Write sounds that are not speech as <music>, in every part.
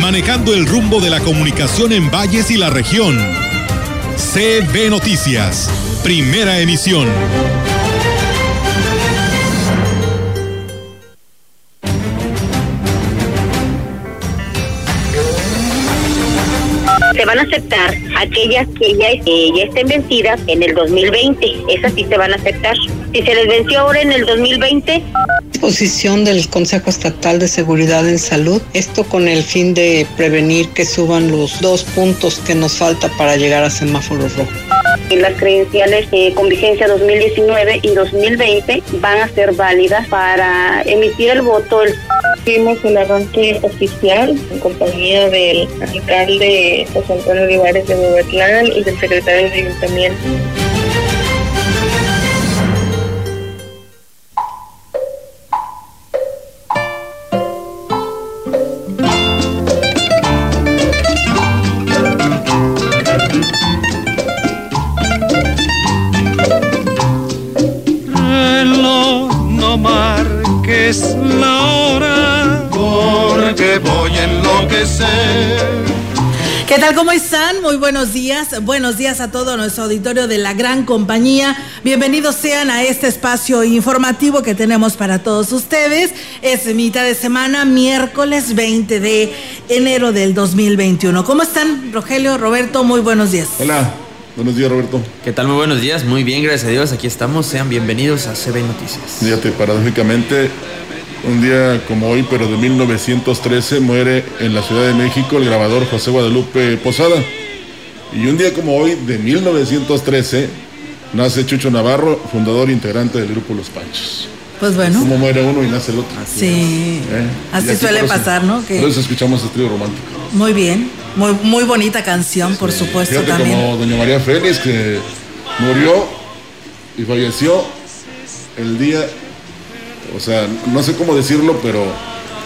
manejando el rumbo de la comunicación en valles y la región. CB Noticias, primera emisión. se van a aceptar aquellas que ya, ya estén vencidas en el 2020. Esas sí se van a aceptar. Si se les venció ahora en el 2020. Posición del Consejo Estatal de Seguridad en Salud. Esto con el fin de prevenir que suban los dos puntos que nos falta para llegar a semáforo rojo. Las credenciales eh, con vigencia 2019 y 2020 van a ser válidas para emitir el voto. Tuvimos el arranque oficial en compañía del alcalde José Antonio Olivares de Bobetlán y del secretario de Ayuntamiento. ¿Cómo están? Muy buenos días. Buenos días a todo nuestro auditorio de la gran compañía. Bienvenidos sean a este espacio informativo que tenemos para todos ustedes. Es mitad de semana, miércoles 20 de enero del 2021. ¿Cómo están, Rogelio, Roberto? Muy buenos días. Hola. Buenos días, Roberto. ¿Qué tal? Muy buenos días. Muy bien, gracias a Dios. Aquí estamos. Sean bienvenidos a CB Noticias. Fíjate, paradójicamente, un día como hoy, pero de 1913, muere en la Ciudad de México el grabador José Guadalupe Posada. Y un día como hoy, de 1913, nace Chucho Navarro, fundador e integrante del grupo Los Panchos. Pues bueno. Como muere uno y nace el otro. Sí. ¿Eh? Así suele pasar, ¿no? Que... Por eso escuchamos este trío romántico. Muy bien. Muy, muy bonita canción, por supuesto, Fíjate también. Como Doña María Félix, que murió y falleció el día o sea, no sé cómo decirlo, pero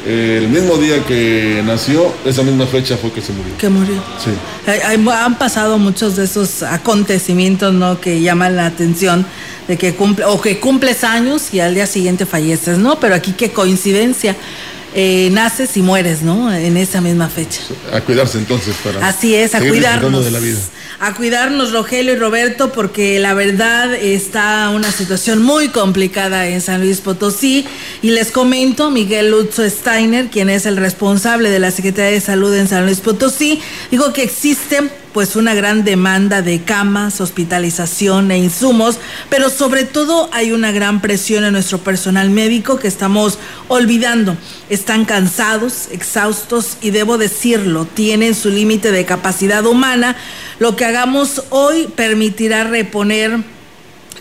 eh, el mismo día que nació, esa misma fecha fue que se murió. Que murió. Sí. han pasado muchos de esos acontecimientos, ¿no? Que llaman la atención de que cumple, o que cumples años y al día siguiente falleces, ¿no? Pero aquí qué coincidencia. Eh, naces y mueres, ¿no? En esa misma fecha. A cuidarse entonces para. Así es, a cuidarnos. De la vida. A cuidarnos, Rogelio y Roberto, porque la verdad está una situación muy complicada en San Luis Potosí. Y les comento, Miguel Lutzo Steiner, quien es el responsable de la Secretaría de Salud en San Luis Potosí, dijo que existen pues una gran demanda de camas, hospitalización e insumos, pero sobre todo hay una gran presión en nuestro personal médico que estamos olvidando. Están cansados, exhaustos y debo decirlo, tienen su límite de capacidad humana. Lo que hagamos hoy permitirá reponer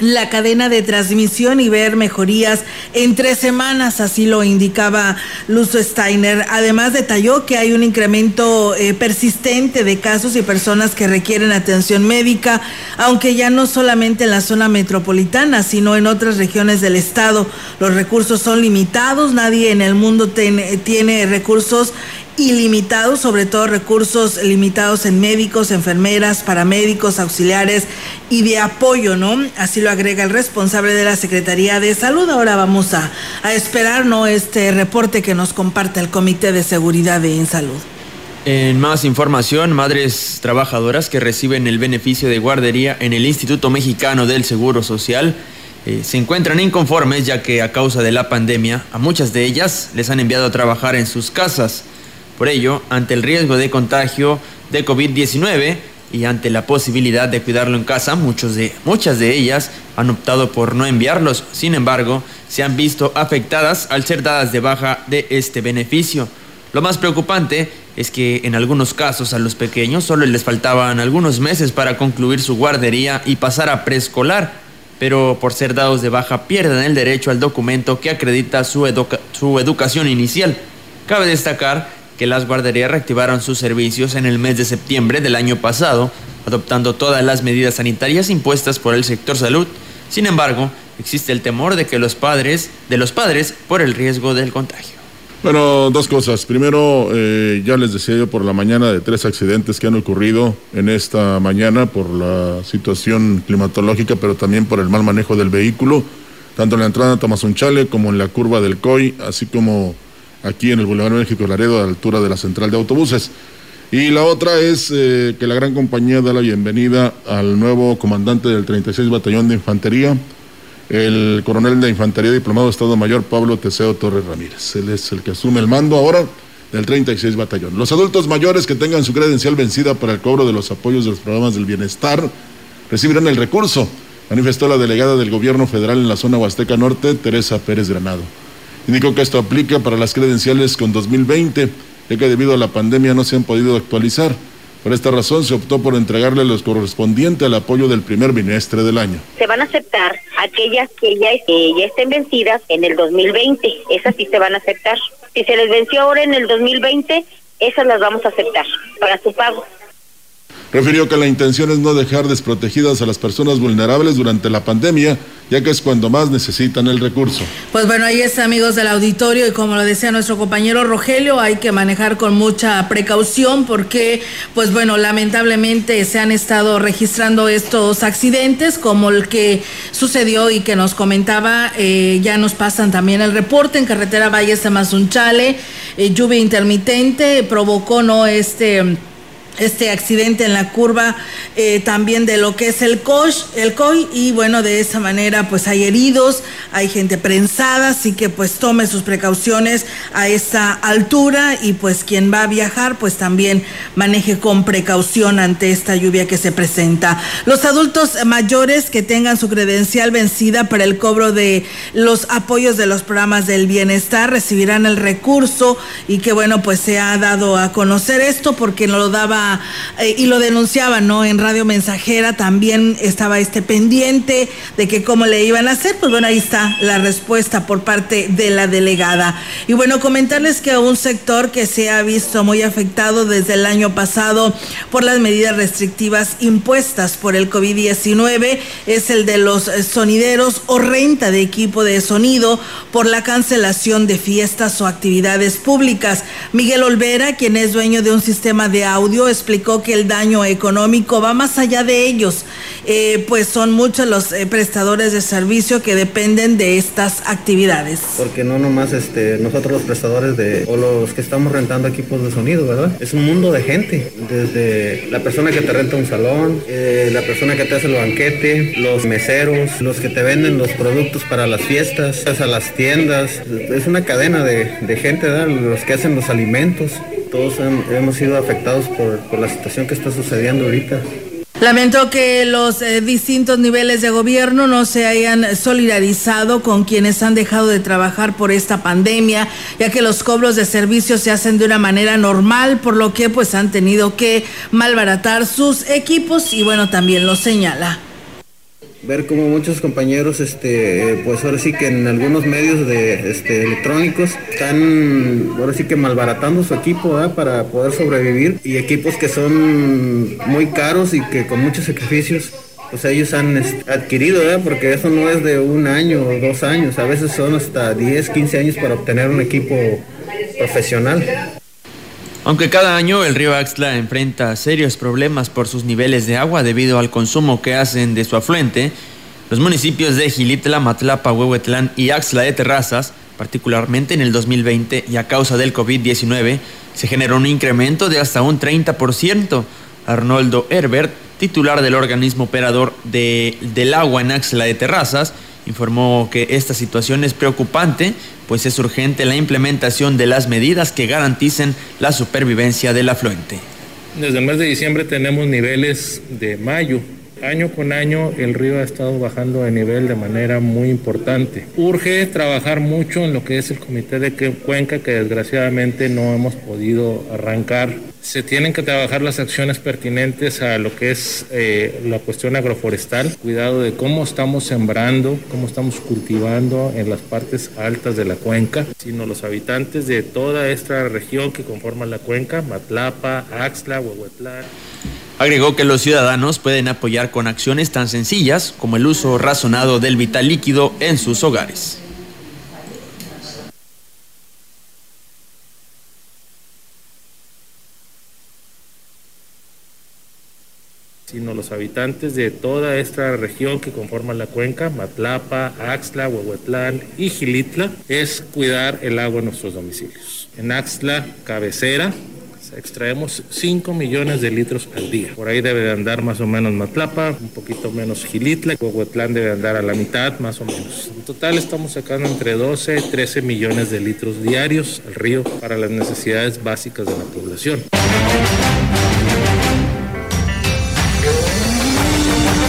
la cadena de transmisión y ver mejorías en tres semanas, así lo indicaba Luz Steiner. Además detalló que hay un incremento eh, persistente de casos y personas que requieren atención médica, aunque ya no solamente en la zona metropolitana, sino en otras regiones del estado. Los recursos son limitados, nadie en el mundo tiene recursos ilimitados, sobre todo recursos limitados en médicos, enfermeras, paramédicos, auxiliares y de apoyo, ¿no? Así lo agrega el responsable de la Secretaría de Salud. Ahora vamos a, a esperar, ¿no? Este reporte que nos comparte el Comité de Seguridad en Salud. En más información, madres trabajadoras que reciben el beneficio de guardería en el Instituto Mexicano del Seguro Social eh, se encuentran inconformes ya que a causa de la pandemia a muchas de ellas les han enviado a trabajar en sus casas. Por ello, ante el riesgo de contagio de COVID-19 y ante la posibilidad de cuidarlo en casa, muchos de, muchas de ellas han optado por no enviarlos. Sin embargo, se han visto afectadas al ser dadas de baja de este beneficio. Lo más preocupante es que en algunos casos a los pequeños solo les faltaban algunos meses para concluir su guardería y pasar a preescolar, pero por ser dados de baja pierden el derecho al documento que acredita su, su educación inicial. Cabe destacar que las guarderías reactivaron sus servicios en el mes de septiembre del año pasado, adoptando todas las medidas sanitarias impuestas por el sector salud. Sin embargo, existe el temor de que los padres, de los padres, por el riesgo del contagio. Bueno, dos cosas. Primero, eh, ya les decía yo por la mañana de tres accidentes que han ocurrido en esta mañana por la situación climatológica, pero también por el mal manejo del vehículo, tanto en la entrada a Tamazunchale como en la curva del COI, así como aquí en el Boulevard México Laredo, a la altura de la central de autobuses. Y la otra es eh, que la gran compañía da la bienvenida al nuevo comandante del 36 Batallón de Infantería, el coronel de Infantería Diplomado de Estado Mayor Pablo Teseo Torres Ramírez. Él es el que asume el mando ahora del 36 Batallón. Los adultos mayores que tengan su credencial vencida para el cobro de los apoyos de los programas del bienestar recibirán el recurso, manifestó la delegada del gobierno federal en la zona Huasteca Norte, Teresa Pérez Granado. Indicó que esto aplica para las credenciales con 2020, ya que debido a la pandemia no se han podido actualizar. Por esta razón se optó por entregarle los correspondientes al apoyo del primer bimestre del año. Se van a aceptar aquellas que ya, ya estén vencidas en el 2020, esas sí se van a aceptar. Si se les venció ahora en el 2020, esas las vamos a aceptar para su pago. Refirió que la intención es no dejar desprotegidas a las personas vulnerables durante la pandemia, ya que es cuando más necesitan el recurso. Pues bueno, ahí está, amigos del auditorio, y como lo decía nuestro compañero Rogelio, hay que manejar con mucha precaución porque, pues bueno, lamentablemente se han estado registrando estos accidentes, como el que sucedió y que nos comentaba, eh, ya nos pasan también el reporte en carretera Valles de Mazunchale, eh, lluvia intermitente provocó, ¿no? Este este accidente en la curva eh, también de lo que es el COI, el COI y bueno, de esa manera pues hay heridos, hay gente prensada, así que pues tome sus precauciones a esta altura y pues quien va a viajar pues también maneje con precaución ante esta lluvia que se presenta. Los adultos mayores que tengan su credencial vencida para el cobro de los apoyos de los programas del bienestar recibirán el recurso y que bueno pues se ha dado a conocer esto porque no lo daba eh, y lo denunciaba, ¿no? En Radio Mensajera también estaba este pendiente de que cómo le iban a hacer. Pues bueno, ahí está la respuesta por parte de la delegada. Y bueno, comentarles que un sector que se ha visto muy afectado desde el año pasado por las medidas restrictivas impuestas por el COVID-19 es el de los sonideros o renta de equipo de sonido por la cancelación de fiestas o actividades públicas. Miguel Olvera, quien es dueño de un sistema de audio, explicó que el daño económico va más allá de ellos, eh, pues son muchos los eh, prestadores de servicio que dependen de estas actividades. Porque no nomás este, nosotros los prestadores de, o los que estamos rentando equipos de sonido, ¿verdad? Es un mundo de gente, desde la persona que te renta un salón, eh, la persona que te hace el banquete, los meseros, los que te venden los productos para las fiestas, a las tiendas, es una cadena de, de gente, ¿verdad? Los que hacen los alimentos todos hemos sido afectados por, la situación que está sucediendo ahorita. Lamentó que los eh, distintos niveles de gobierno no se hayan solidarizado con quienes han dejado de trabajar por esta pandemia, ya que los cobros de servicios se hacen de una manera normal, por lo que pues han tenido que malbaratar sus equipos y bueno, también lo señala ver como muchos compañeros, este, pues ahora sí que en algunos medios de, este, electrónicos están ahora sí que malbaratando su equipo para poder sobrevivir. Y equipos que son muy caros y que con muchos sacrificios pues ellos han adquirido, porque eso no es de un año o dos años, a veces son hasta 10, 15 años para obtener un equipo profesional. Aunque cada año el río Axtla enfrenta serios problemas por sus niveles de agua debido al consumo que hacen de su afluente, los municipios de Gilitla, Matlapa, Huehuetlán y Axtla de Terrazas, particularmente en el 2020 y a causa del COVID-19, se generó un incremento de hasta un 30%. Arnoldo Herbert, titular del organismo operador de, del agua en Axla de Terrazas, informó que esta situación es preocupante, pues es urgente la implementación de las medidas que garanticen la supervivencia del afluente. Desde el mes de diciembre tenemos niveles de mayo Año con año el río ha estado bajando de nivel de manera muy importante. Urge trabajar mucho en lo que es el comité de cuenca que desgraciadamente no hemos podido arrancar. Se tienen que trabajar las acciones pertinentes a lo que es eh, la cuestión agroforestal, cuidado de cómo estamos sembrando, cómo estamos cultivando en las partes altas de la cuenca, sino los habitantes de toda esta región que conforma la cuenca, Matlapa, Axla, Huehuetlán. Agregó que los ciudadanos pueden apoyar con acciones tan sencillas como el uso razonado del vital líquido en sus hogares. Sino los habitantes de toda esta región que conforma la cuenca, Matlapa, Axtla, Huehuetlán y Gilitla, es cuidar el agua en nuestros domicilios. En Axtla, cabecera, extraemos 5 millones de litros al día. Por ahí debe de andar más o menos Matlapa, un poquito menos Gilitla, Huehuetlán debe andar a la mitad, más o menos. En total estamos sacando entre 12 y 13 millones de litros diarios al río para las necesidades básicas de la población.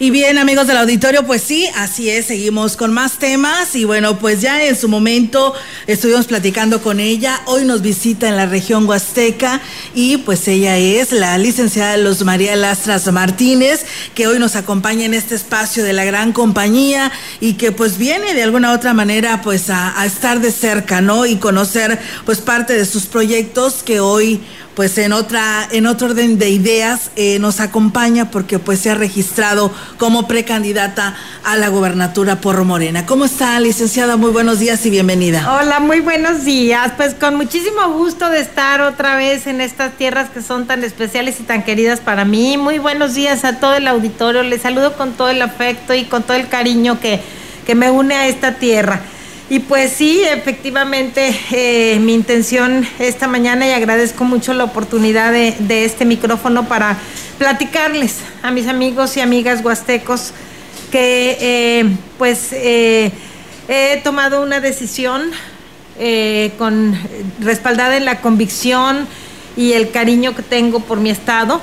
Y bien, amigos del auditorio, pues sí, así es, seguimos con más temas y bueno, pues ya en su momento estuvimos platicando con ella, hoy nos visita en la región Huasteca y pues ella es la licenciada Luz María Lastras Martínez, que hoy nos acompaña en este espacio de la gran compañía y que pues viene de alguna otra manera pues a, a estar de cerca, ¿no? Y conocer pues parte de sus proyectos que hoy pues en otra en otro orden de ideas eh, nos acompaña porque pues se ha registrado como precandidata a la gobernatura por Morena. ¿Cómo está, licenciada? Muy buenos días y bienvenida. Hola, muy buenos días. Pues con muchísimo gusto de estar otra vez en estas tierras que son tan especiales y tan queridas para mí. Muy buenos días a todo el auditorio. Les saludo con todo el afecto y con todo el cariño que, que me une a esta tierra. Y pues sí, efectivamente, eh, mi intención esta mañana y agradezco mucho la oportunidad de, este micrófono para platicarles a mis amigos y amigas huastecos que eh, pues eh, he tomado una decisión con respaldada en la convicción y el cariño que tengo por mi estado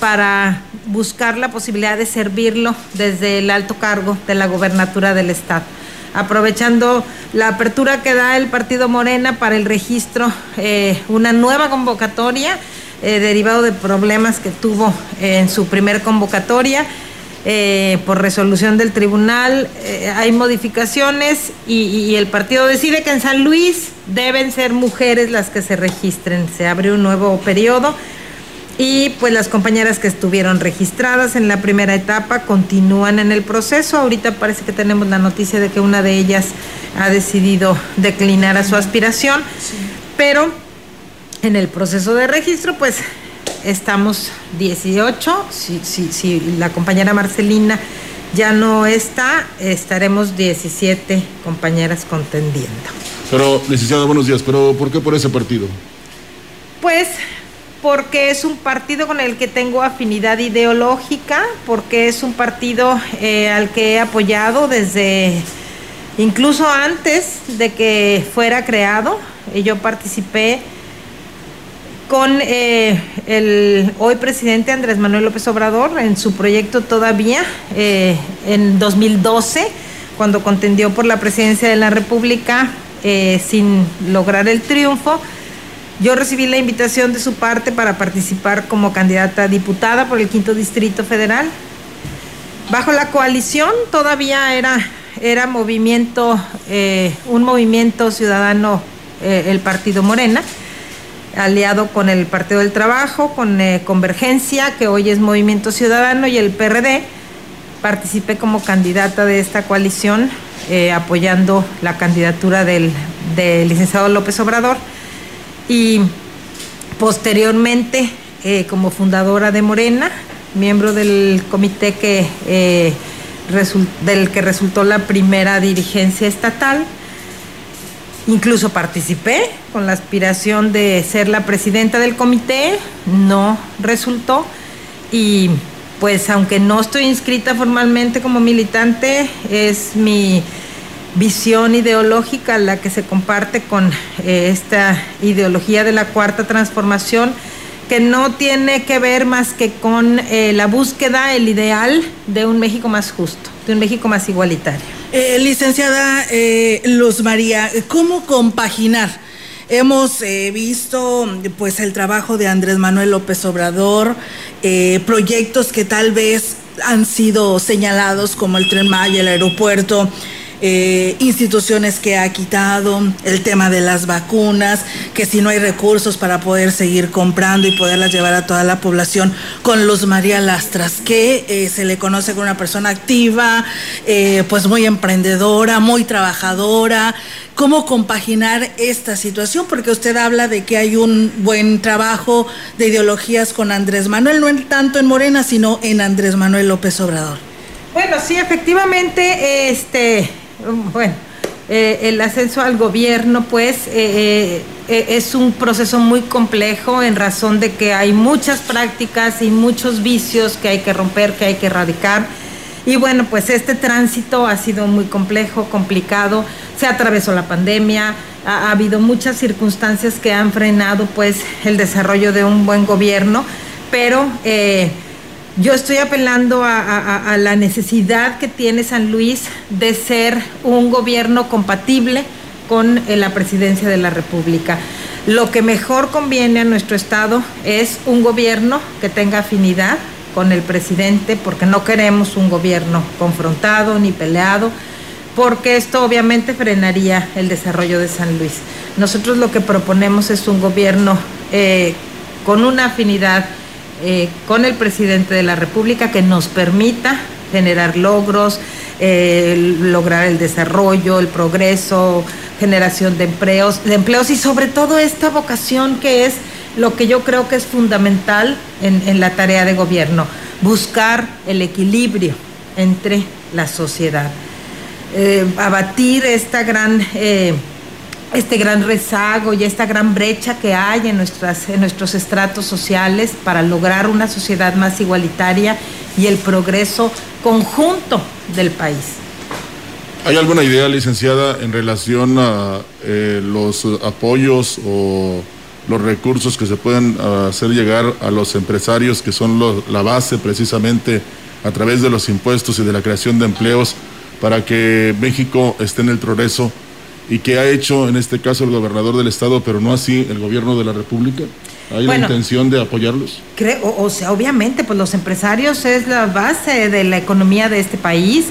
para buscar la posibilidad de servirlo desde el alto cargo de la gobernatura del estado aprovechando la apertura que da el Partido Morena para el registro, eh, una nueva convocatoria eh, derivado de problemas que tuvo en su primer convocatoria. Eh, por resolución del tribunal hay modificaciones y, y el partido decide que en San Luis deben ser mujeres las que se registren. Se abre un nuevo periodo y pues las compañeras que estuvieron registradas en la primera etapa continúan en el proceso. Ahorita parece que tenemos la noticia de que una de ellas ha decidido declinar a su aspiración, sí. pero en el proceso de registro pues estamos 18, si, si, si la compañera Marcelina ya no está, estaremos 17 compañeras contendiendo. Pero, licenciada, buenos días, pero ¿por qué por ese partido? Pues porque es un partido con el que tengo afinidad ideológica, porque es un partido eh, al que he apoyado desde incluso antes de que fuera creado. Yo participé con eh, el hoy presidente Andrés Manuel López Obrador en su proyecto todavía eh, en 2012, cuando contendió por la presidencia de la República sin lograr el triunfo. Yo recibí la invitación de su parte para participar como candidata a diputada por el quinto distrito federal. Bajo la coalición todavía era, era movimiento, eh, un movimiento ciudadano, eh, el partido Morena, aliado con el Partido del Trabajo, con eh, Convergencia, que hoy es Movimiento Ciudadano, y el PRD. Participé como candidata de esta coalición, apoyando la candidatura del, del licenciado López Obrador y posteriormente eh, como fundadora de Morena, miembro del comité que, eh, del que resultó la primera dirigencia estatal. Incluso participé con la aspiración de ser la presidenta del comité, no resultó y pues aunque no estoy inscrita formalmente como militante, es mi visión ideológica la que se comparte con eh, esta ideología de la cuarta transformación que no tiene que ver más que con eh, la búsqueda, el ideal de un México más justo, de un México más igualitario. Eh, licenciada Luz María, ¿cómo compaginar? Hemos visto pues el trabajo de Andrés Manuel López Obrador, proyectos que tal vez han sido señalados como el tren Maya, el aeropuerto, eh, instituciones que ha quitado, el tema de las vacunas, que si no hay recursos para poder seguir comprando y poderlas llevar a toda la población con Luz María Lastras, que eh, se le conoce como una persona activa, eh, pues muy emprendedora, muy trabajadora. ¿Cómo compaginar esta situación? Porque usted habla de que hay un buen trabajo de ideologías con Andrés Manuel, no tanto en Morena, sino en Andrés Manuel López Obrador. Bueno, sí, efectivamente, este, <laughs> bueno, eh, el ascenso al gobierno, pues, eh, eh, es un proceso muy complejo en razón de que hay muchas prácticas y muchos vicios que hay que romper, que hay que erradicar. Y bueno, pues este tránsito ha sido muy complejo, complicado, se atravesó la pandemia, ha, ha habido muchas circunstancias que han frenado pues el desarrollo de un buen gobierno, pero yo estoy apelando a, la necesidad que tiene San Luis de ser un gobierno compatible con eh, la presidencia de la República. Lo que mejor conviene a nuestro Estado es un gobierno que tenga afinidad con el presidente, porque no queremos un gobierno confrontado ni peleado, porque esto obviamente frenaría el desarrollo de San Luis. Nosotros lo que proponemos es un gobierno eh, con una afinidad eh, con el presidente de la República que nos permita generar logros, eh, lograr el desarrollo, el progreso, generación de empleos, de empleos y sobre todo esta vocación que es lo que yo creo que es fundamental en, la tarea de gobierno, buscar el equilibrio entre la sociedad, eh, abatir esta gran este gran rezago y esta gran brecha que hay en, nuestras, en nuestros estratos sociales para lograr una sociedad más igualitaria y el progreso conjunto del país. ¿Hay alguna idea, licenciada, en relación a eh, los apoyos o los recursos que se pueden ah, hacer llegar a los empresarios, que son la base precisamente a través de los impuestos y de la creación de empleos, para que México esté en el progreso? Y qué ha hecho en este caso el gobernador del estado, pero no así el gobierno de la República? ¿Hay la intención de apoyarlos? Creo, o, sea, obviamente, pues los empresarios es la base de la economía de este país.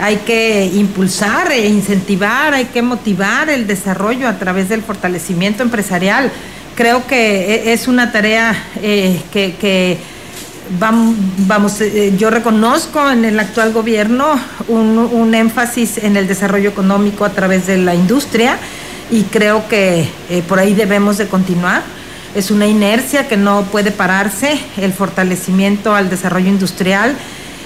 Hay que impulsar e incentivar, hay que motivar el desarrollo a través del fortalecimiento empresarial. Creo que e, es una tarea eh, que vamos, eh, yo reconozco en el actual gobierno un, énfasis en el desarrollo económico a través de la industria y creo que eh, por ahí debemos de continuar. Es una inercia que no puede pararse, el fortalecimiento al desarrollo industrial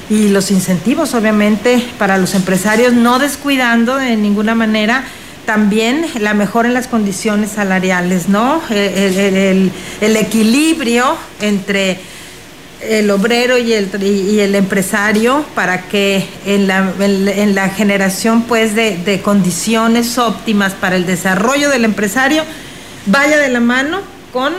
y los incentivos, obviamente, para los empresarios, no descuidando de ninguna manera también la mejora en las condiciones salariales, ¿no? el equilibrio entre el obrero y el, y el empresario para que en la, en la generación pues de, de, condiciones óptimas para el desarrollo del empresario vaya de la mano con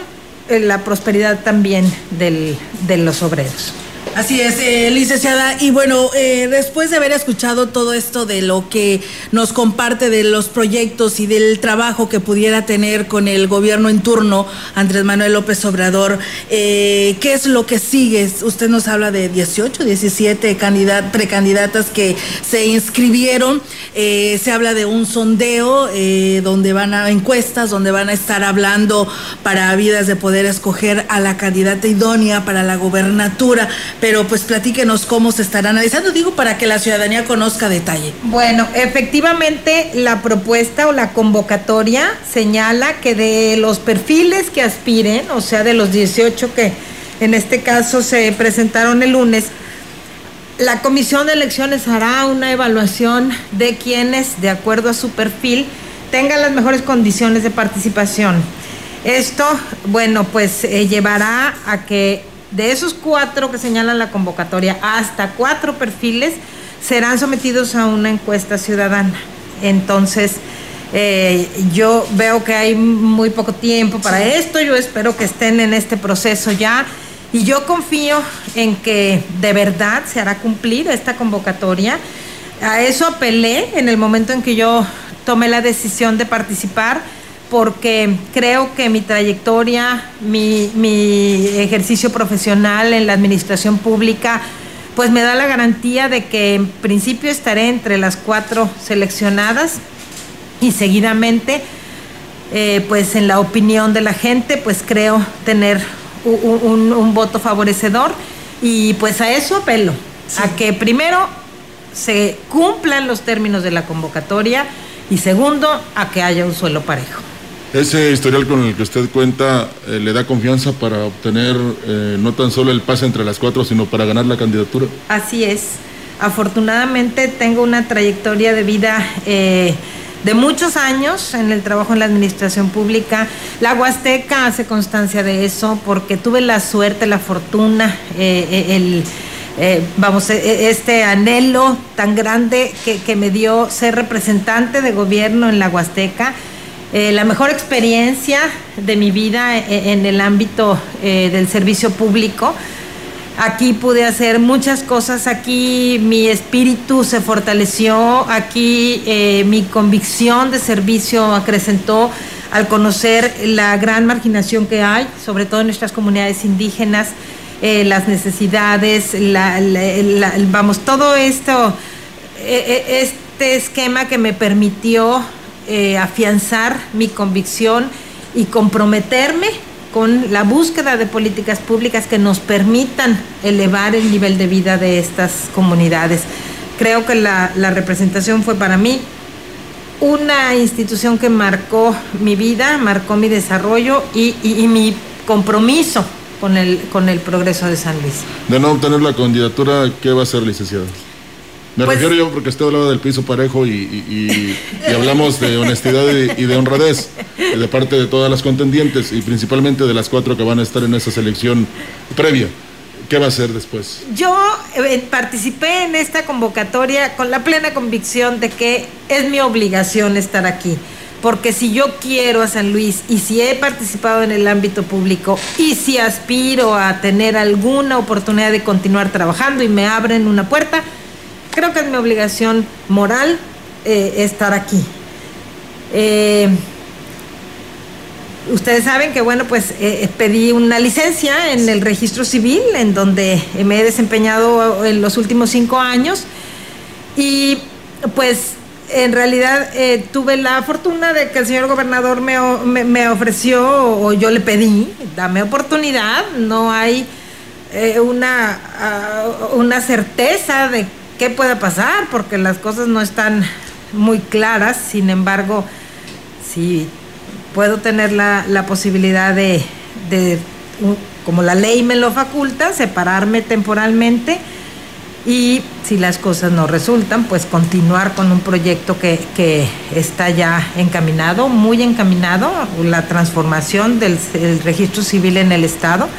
eh, la prosperidad también del, de los obreros. Así es, eh, licenciada. Y bueno, eh, después de haber escuchado todo esto de lo que nos comparte de los proyectos y del trabajo que pudiera tener con el gobierno en turno, Andrés Manuel López Obrador, eh, ¿qué es lo que sigue? Usted nos habla de 18, 17 precandidatas que se inscribieron. se habla de un sondeo donde van a encuestas, donde van a estar hablando para vidas de poder escoger a la candidata idónea para la gobernatura pero pues platíquenos cómo se estará analizando, digo, para que la ciudadanía conozca detalle. Bueno, efectivamente la propuesta o la convocatoria señala que de los perfiles que aspiren, o sea, de los 18 que en este caso se presentaron el lunes, la comisión de elecciones hará una evaluación de quienes, de acuerdo a su perfil, tengan las mejores condiciones de participación. Esto, bueno, pues eh, llevará a que de esos cuatro que señalan la convocatoria, hasta cuatro perfiles serán sometidos a una encuesta ciudadana. Entonces, eh, yo veo que hay muy poco tiempo para esto, yo espero que estén en este proceso ya y yo confío en que de verdad se hará cumplir esta convocatoria. A eso apelé en el momento en que yo tomé la decisión de participar porque creo que mi trayectoria, mi, ejercicio profesional en la administración pública, pues me da la garantía de que en principio estaré entre las cuatro seleccionadas y seguidamente, eh, pues en la opinión de la gente, pues creo tener un, voto favorecedor y pues a eso apelo, a que primero se cumplan los términos de la convocatoria y segundo, a que haya un suelo parejo. Ese historial con el que usted cuenta eh, le da confianza para obtener eh, no tan solo el pase entre las cuatro, sino para ganar la candidatura. Así es. Afortunadamente tengo una trayectoria de vida eh, de muchos años en el trabajo en la administración pública. La Huasteca hace constancia de eso porque tuve la suerte, la fortuna, el... vamos, este anhelo tan grande que, me dio ser representante de gobierno en la Huasteca eh, la mejor experiencia de mi vida e, en el ámbito eh, del servicio público. Aquí pude hacer muchas cosas, aquí mi espíritu se fortaleció, aquí eh, mi convicción de servicio acrecentó al conocer la gran marginación que hay, sobre todo en nuestras comunidades indígenas, las necesidades, vamos, todo esto, este esquema que me permitió eh, afianzar mi convicción y comprometerme con la búsqueda de políticas públicas que nos permitan elevar el nivel de vida de estas comunidades. Creo que la, representación fue para mí una institución que marcó mi vida, marcó mi desarrollo y, mi compromiso con el, con el progreso de San Luis. De no obtener la candidatura, ¿qué va a ser, licenciado? Me pues refiero yo porque usted hablaba del piso parejo y, hablamos de honestidad y, de honradez de parte de todas las contendientes y principalmente de las cuatro que van a estar en esa selección previa. ¿Qué va a hacer después? Yo eh, participé en esta convocatoria con la plena convicción de que es mi obligación estar aquí. Porque si yo quiero a San Luis y si he participado en el ámbito público y si aspiro a tener alguna oportunidad de continuar trabajando y me abren una puerta, creo que es mi obligación moral eh, estar aquí. Eh, ustedes saben que, bueno, pues eh, pedí una licencia en el registro civil, en donde me he desempeñado en los últimos cinco años. Y pues en realidad tuve la fortuna de que el señor gobernador me, ofreció o yo le pedí, dame oportunidad, no hay una, ah, una certeza de qué puede pasar, porque las cosas no están muy claras, sin embargo, si puedo tener la, posibilidad de, como la ley me lo faculta, separarme temporalmente y si las cosas no resultan, pues continuar con un proyecto que, que está ya encaminado, muy encaminado, la transformación del, registro civil en el Estado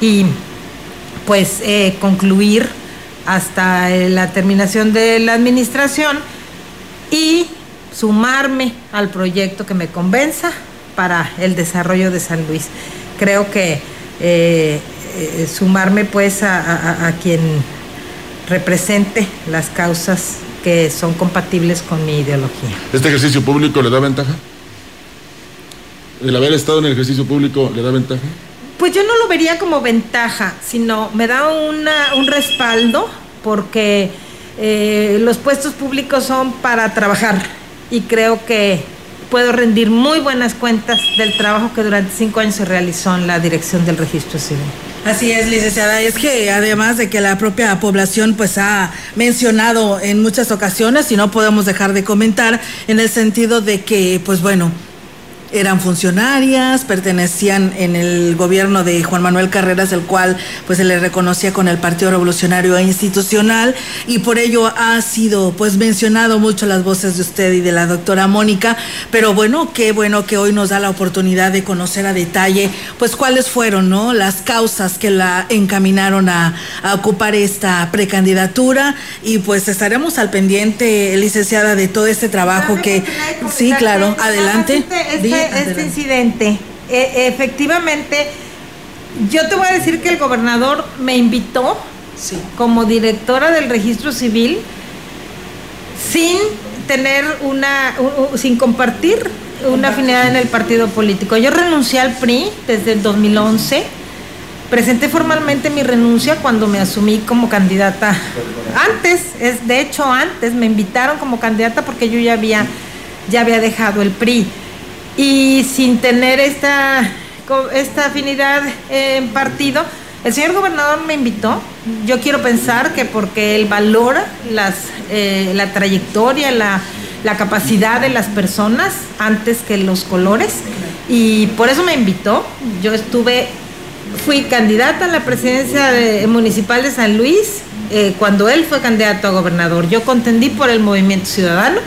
y pues eh, concluir hasta eh, la terminación de la administración y sumarme al proyecto que me convenza para el desarrollo de San Luis. Creo que eh, eh, sumarme pues a, quien represente las causas que son compatibles con mi ideología. ¿Este ejercicio público le da ventaja? ¿El haber estado en el ejercicio público le da ventaja? Pues yo no lo vería como ventaja, sino me da una, un respaldo porque eh, los puestos públicos son para trabajar y creo que puedo rendir muy buenas cuentas del trabajo que durante cinco años se realizó en la dirección del registro civil. Así es, licenciada. Es que además de que la propia población pues ha mencionado en muchas ocasiones y no podemos dejar de comentar en el sentido de que pues bueno, eran funcionarias, pertenecían en el gobierno de Juan Manuel Carreras, el cual pues se le reconocía con el Partido Revolucionario Institucional y por ello ha sido pues mencionado mucho las voces de usted y de la doctora Mónica, pero bueno, qué bueno que hoy nos da la oportunidad de conocer a detalle pues cuáles fueron, ¿no? las causas que la encaminaron a, ocupar esta precandidatura. Y pues estaremos al pendiente, licenciada, de todo este trabajo que sí, claro, adelante. este incidente, e, efectivamente, yo te voy a decir que el gobernador me invitó como directora del registro civil sin tener una, sin compartir una afinidad en el partido político. Yo renuncié al PRI desde el 2011 Presenté formalmente mi renuncia cuando me asumí como candidata. Antes, es de hecho antes me invitaron como candidata porque yo ya había ya había dejado el PRI y sin tener esta esta afinidad en partido, el señor gobernador me invitó. Yo quiero pensar que porque él valora las, eh, la trayectoria, la, la capacidad de las personas antes que los colores y por eso me invitó. Yo estuve fui candidata a la presidencia municipal de San Luis eh, cuando él fue candidato a gobernador. Yo contendí por el movimiento ciudadano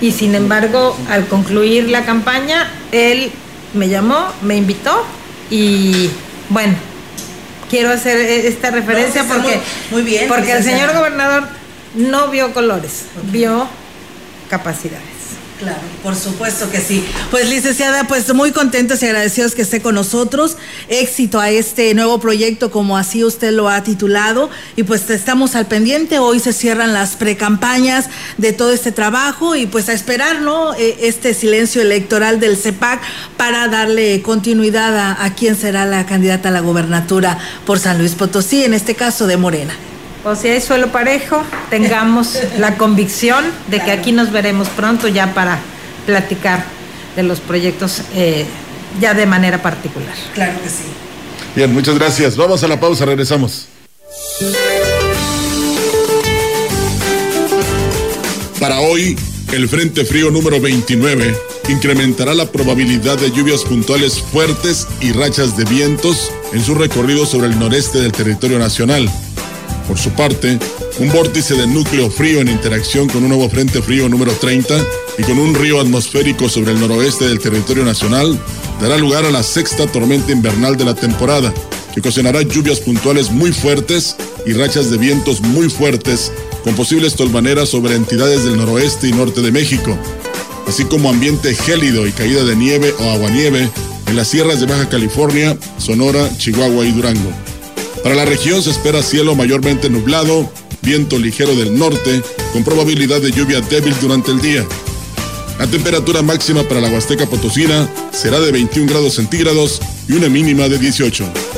y sin embargo al concluir la campaña él me llamó, me invitó y bueno, quiero hacer e-, esta referencia porque, muy, bien, porque el señor gobernador no vio colores, vio capacidades. Claro, por supuesto que sí. Pues licenciada, pues muy contentos y agradecidos que esté con nosotros. Éxito a este nuevo proyecto como así usted lo ha titulado y pues estamos al pendiente. Hoy se cierran las precampañas de todo este trabajo y pues a esperar, ¿no? E, este silencio electoral del CEPAC para darle continuidad a, a quién será la candidata a la gobernatura por San Luis Potosí, en este caso de Morena. O si hay suelo parejo, tengamos <laughs> la convicción de que aquí nos veremos pronto ya para platicar de los proyectos eh, ya de manera particular. Claro que sí. Bien, muchas gracias. Vamos a la pausa, regresamos. Para hoy, el Frente Frío número 29 incrementará la probabilidad de lluvias puntuales fuertes y rachas de vientos en su recorrido sobre el noreste del territorio nacional. Por su parte, un vórtice de núcleo frío en interacción con un nuevo frente frío número 30 y con un río atmosférico sobre el noroeste del territorio nacional dará lugar a la sexta tormenta invernal de la temporada, que ocasionará lluvias puntuales muy fuertes y rachas de vientos muy fuertes con posibles tolvaneras sobre entidades del noroeste y norte de México, así como ambiente gélido y caída de nieve o aguanieve en las sierras de Baja California, Sonora, Chihuahua y Durango. Para la región se espera cielo mayormente nublado, viento ligero del norte, con probabilidad de lluvia débil durante el día. La temperatura máxima para la Huasteca Potosina será de 21 grados centígrados y una mínima de 18.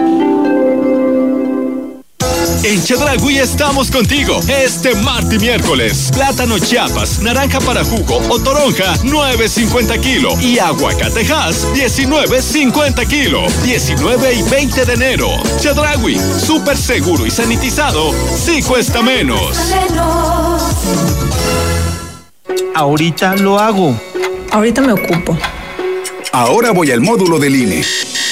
En Chedragui estamos contigo este martes y miércoles. Plátano Chiapas, naranja para jugo o toronja, 9.50 kilo. Y aguacatejas, 19.50 kilo. 19 y 20 de enero. Chedragui, súper seguro y sanitizado, sí cuesta menos. Ahorita lo hago. Ahorita me ocupo. Ahora voy al módulo del INE.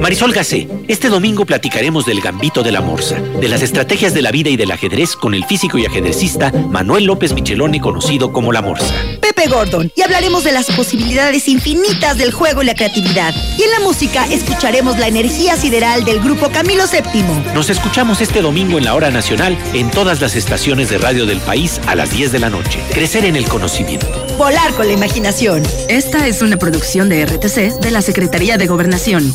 Marisol Gacé, este domingo platicaremos del gambito de la morsa, de las estrategias de la vida y del ajedrez con el físico y ajedrecista Manuel López Micheloni, conocido como la morsa. Pepe Gordon, y hablaremos de las posibilidades infinitas del juego y la creatividad. Y en la música escucharemos la energía sideral del grupo Camilo VII. Nos escuchamos este domingo en la hora nacional en todas las estaciones de radio del país a las 10 de la noche. Crecer en el conocimiento. Volar con la imaginación. Esta es una producción de RTC de la Secretaría de Gobernación.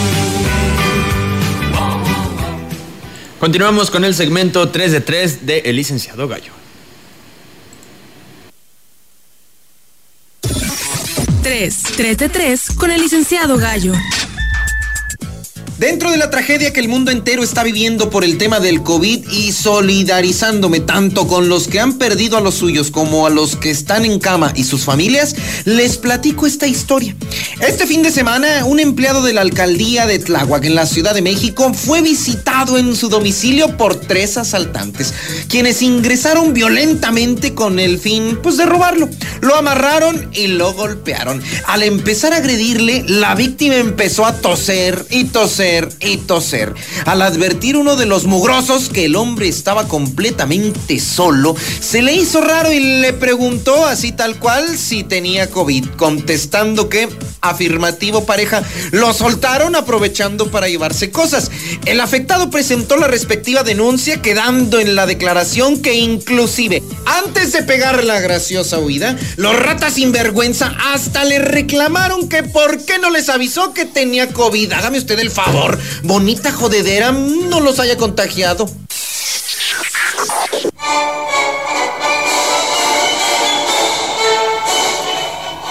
Continuamos con el segmento 3 de 3 de El Licenciado Gallo. 3, 3 de 3 con el Licenciado Gallo. Dentro de la tragedia que el mundo entero está viviendo por el tema del COVID y solidarizándome tanto con los que han perdido a los suyos como a los que están en cama y sus familias, les platico esta historia. Este fin de semana, un empleado de la alcaldía de Tláhuac en la Ciudad de México fue visitado en su domicilio por tres asaltantes, quienes ingresaron violentamente con el fin pues de robarlo. Lo amarraron y lo golpearon. Al empezar a agredirle, la víctima empezó a toser y toser y toser. Al advertir uno de los mugrosos que el hombre estaba completamente solo, se le hizo raro y le preguntó así tal cual si tenía COVID, contestando que afirmativo pareja, lo soltaron aprovechando para llevarse cosas. El afectado presentó la respectiva denuncia quedando en la declaración que inclusive antes de pegar la graciosa huida, los ratas sinvergüenza hasta le reclamaron que por qué no les avisó que tenía COVID. Hágame usted el favor bonita jodedera, no los haya contagiado.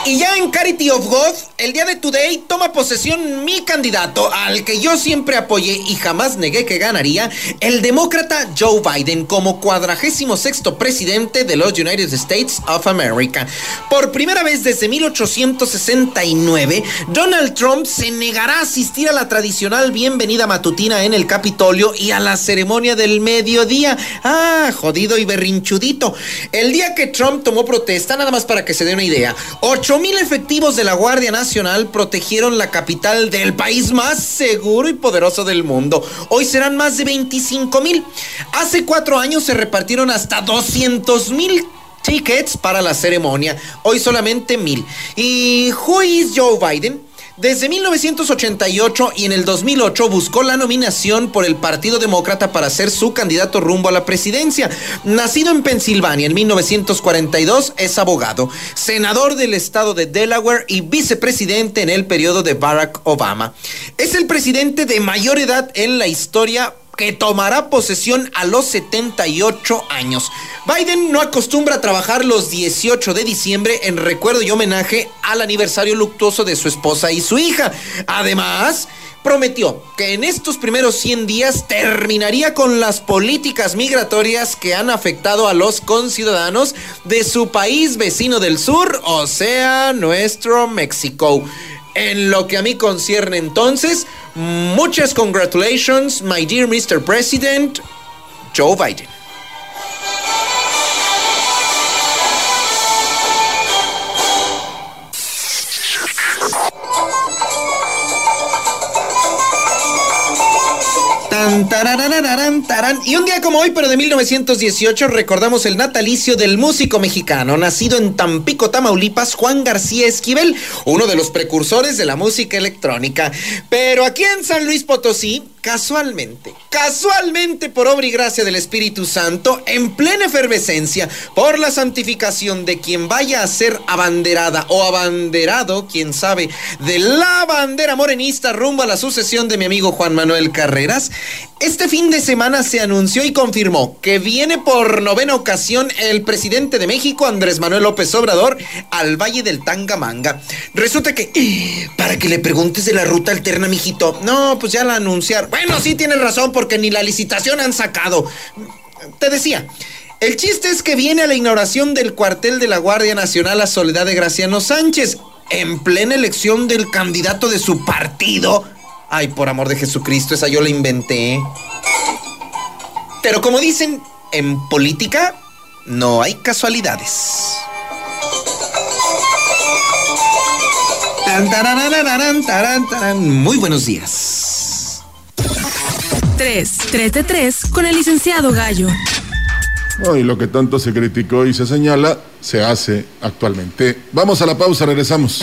Y ya en Carity of God, el día de Today toma posesión mi candidato, al que yo siempre apoyé y jamás negué que ganaría, el demócrata Joe Biden como cuadragésimo sexto presidente de los United States of America. Por primera vez desde 1869, Donald Trump se negará a asistir a la tradicional bienvenida matutina en el Capitolio y a la ceremonia del mediodía. Ah, jodido y berrinchudito. El día que Trump tomó protesta, nada más para que se dé una idea, 8 mil efectivos de la Guardia Nacional protegieron la capital del país más seguro y poderoso del mundo. Hoy serán más de 25 mil. Hace cuatro años se repartieron hasta 200 mil tickets para la ceremonia. Hoy solamente mil. ¿Y who is Joe Biden? Desde 1988 y en el 2008 buscó la nominación por el Partido Demócrata para ser su candidato rumbo a la presidencia. Nacido en Pensilvania en 1942, es abogado, senador del estado de Delaware y vicepresidente en el periodo de Barack Obama. Es el presidente de mayor edad en la historia que tomará posesión a los 78 años. Biden no acostumbra a trabajar los 18 de diciembre en recuerdo y homenaje al aniversario luctuoso de su esposa y su hija. Además, prometió que en estos primeros 100 días terminaría con las políticas migratorias que han afectado a los conciudadanos de su país vecino del sur, o sea, nuestro México. En lo que a mí concierne entonces, muchas congratulations, my dear Mr. President, Joe Biden. Y un día como hoy, pero de 1918, recordamos el natalicio del músico mexicano, nacido en Tampico, Tamaulipas, Juan García Esquivel, uno de los precursores de la música electrónica. Pero aquí en San Luis Potosí, casualmente, casualmente por obra y gracia del Espíritu Santo, en plena efervescencia, por la santificación de quien vaya a ser abanderada o abanderado, quién sabe, de la bandera morenista rumbo a la sucesión de mi amigo Juan Manuel Carreras, este fin de semana se anunció y confirmó que viene por novena ocasión el presidente de México, Andrés Manuel López Obrador, al Valle del Tangamanga. Resulta que, para que le preguntes de la ruta alterna, mijito, no, pues ya la anunciaron. Bueno, sí tienes razón, porque ni la licitación han sacado. Te decía. El chiste es que viene a la inauguración del cuartel de la Guardia Nacional a Soledad de Graciano Sánchez, en plena elección del candidato de su partido Ay, por amor de Jesucristo, esa yo la inventé. Pero como dicen, en política no hay casualidades. Muy buenos días. 3, 3 de 3 con el licenciado Gallo. Hoy lo que tanto se criticó y se señala se hace actualmente. Vamos a la pausa, regresamos.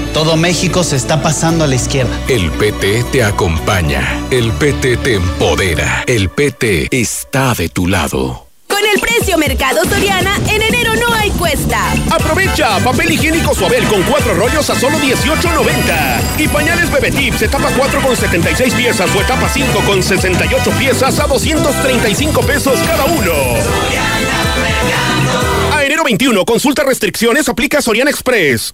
Todo México se está pasando a la izquierda. El PT te acompaña. El PT te empodera. El PT está de tu lado. Con el precio Mercado Soriana, en enero no hay cuesta. Aprovecha papel higiénico Suabel con cuatro rollos a solo 18.90. Y pañales Bebé Tips, etapa 4 con 76 piezas o etapa 5 con 68 piezas a 235 pesos cada uno. A enero 21, consulta restricciones, aplica Soriana Express.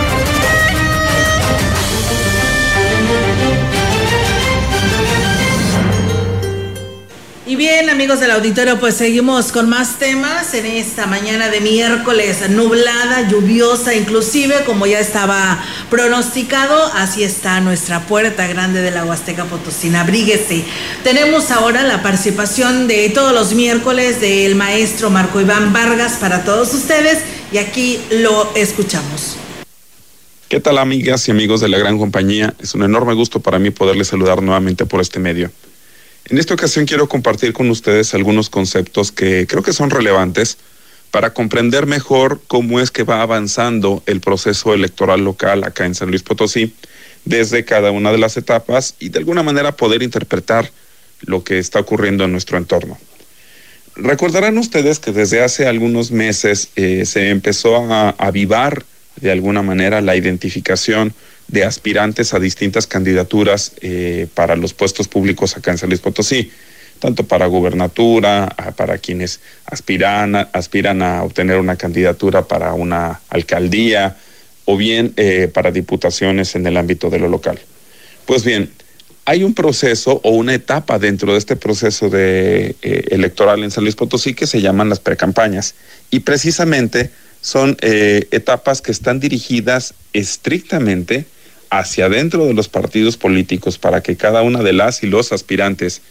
Y bien, amigos del auditorio, pues seguimos con más temas en esta mañana de miércoles, nublada, lluviosa, inclusive como ya estaba pronosticado, así está nuestra puerta grande de la Huasteca Potosina. Abríguese. Tenemos ahora la participación de todos los miércoles del maestro Marco Iván Vargas para todos ustedes y aquí lo escuchamos. ¿Qué tal amigas y amigos de la gran compañía? Es un enorme gusto para mí poderles saludar nuevamente por este medio. En esta ocasión quiero compartir con ustedes algunos conceptos que creo que son relevantes para comprender mejor cómo es que va avanzando el proceso electoral local acá en San Luis Potosí desde cada una de las etapas y de alguna manera poder interpretar lo que está ocurriendo en nuestro entorno. Recordarán ustedes que desde hace algunos meses eh, se empezó a avivar de alguna manera la identificación de aspirantes a distintas candidaturas eh, para los puestos públicos acá en San Luis Potosí, tanto para gubernatura, para quienes aspiran, aspiran a obtener una candidatura para una alcaldía o bien eh, para diputaciones en el ámbito de lo local. Pues bien, hay un proceso o una etapa dentro de este proceso de, eh, electoral en San Luis Potosí que se llaman las precampañas y precisamente son etapas que están dirigidas estrictamente hacia adentro de los partidos políticos para que cada una de las y los aspirantes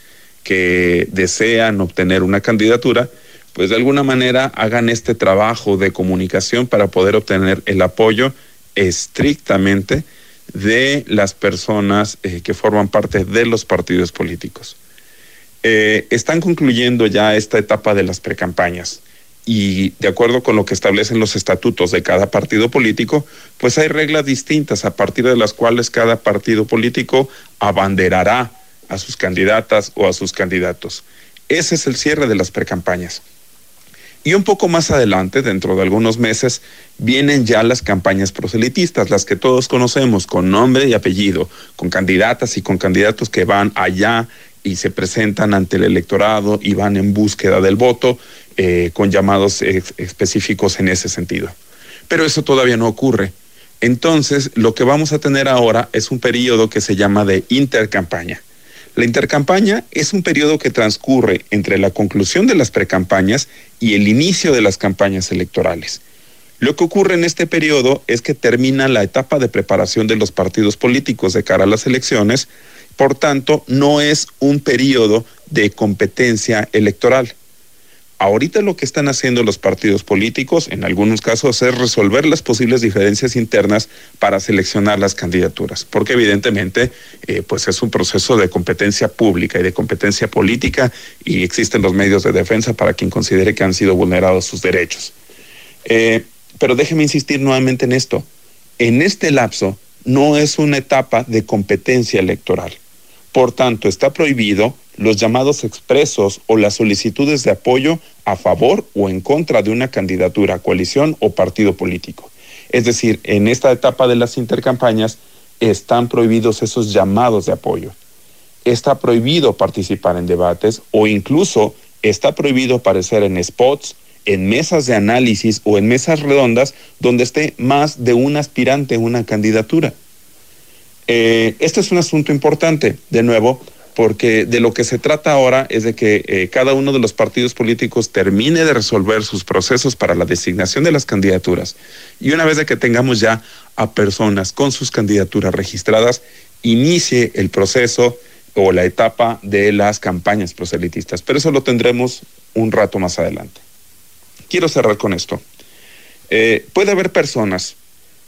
que desean obtener una candidatura, pues de alguna manera hagan este trabajo de comunicación para poder obtener el apoyo estrictamente de las personas eh, que forman parte de los partidos políticos. Eh, están concluyendo ya esta etapa de las precampañas y de acuerdo con lo que establecen los estatutos de cada partido político, pues hay reglas distintas a partir de las cuales cada partido político abanderará a sus candidatas o a sus candidatos. Ese es el cierre de las precampañas. Y un poco más adelante, dentro de algunos meses, vienen ya las campañas proselitistas, las que todos conocemos, con nombre y apellido, con candidatas y con candidatos que van allá y se presentan ante el electorado y van en búsqueda del voto eh, con llamados específicos en ese sentido. Pero eso todavía no ocurre. Entonces, lo que vamos a tener ahora es un periodo que se llama de intercampaña. La intercampaña es un periodo que transcurre entre la conclusión de las precampañas y el inicio de las campañas electorales. Lo que ocurre en este periodo es que termina la etapa de preparación de los partidos políticos de cara a las elecciones, por tanto, no es un periodo de competencia electoral. Ahorita lo que están haciendo los partidos políticos, en algunos casos, es resolver las posibles diferencias internas para seleccionar las candidaturas, porque evidentemente, eh, pues es un proceso de competencia pública y de competencia política y existen los medios de defensa para quien considere que han sido vulnerados sus derechos. Eh, pero déjeme insistir nuevamente en esto. En este lapso no es una etapa de competencia electoral. Por tanto, está prohibido los llamados expresos o las solicitudes de apoyo a favor o en contra de una candidatura, coalición o partido político. Es decir, en esta etapa de las intercampañas están prohibidos esos llamados de apoyo. Está prohibido participar en debates o incluso está prohibido aparecer en spots, en mesas de análisis o en mesas redondas donde esté más de un aspirante a una candidatura. Eh, este es un asunto importante, de nuevo, porque de lo que se trata ahora es de que eh, cada uno de los partidos políticos termine de resolver sus procesos para la designación de las candidaturas y una vez que tengamos ya a personas con sus candidaturas registradas, inicie el proceso o la etapa de las campañas proselitistas. Pero eso lo tendremos un rato más adelante. Quiero cerrar con esto. Eh, puede haber personas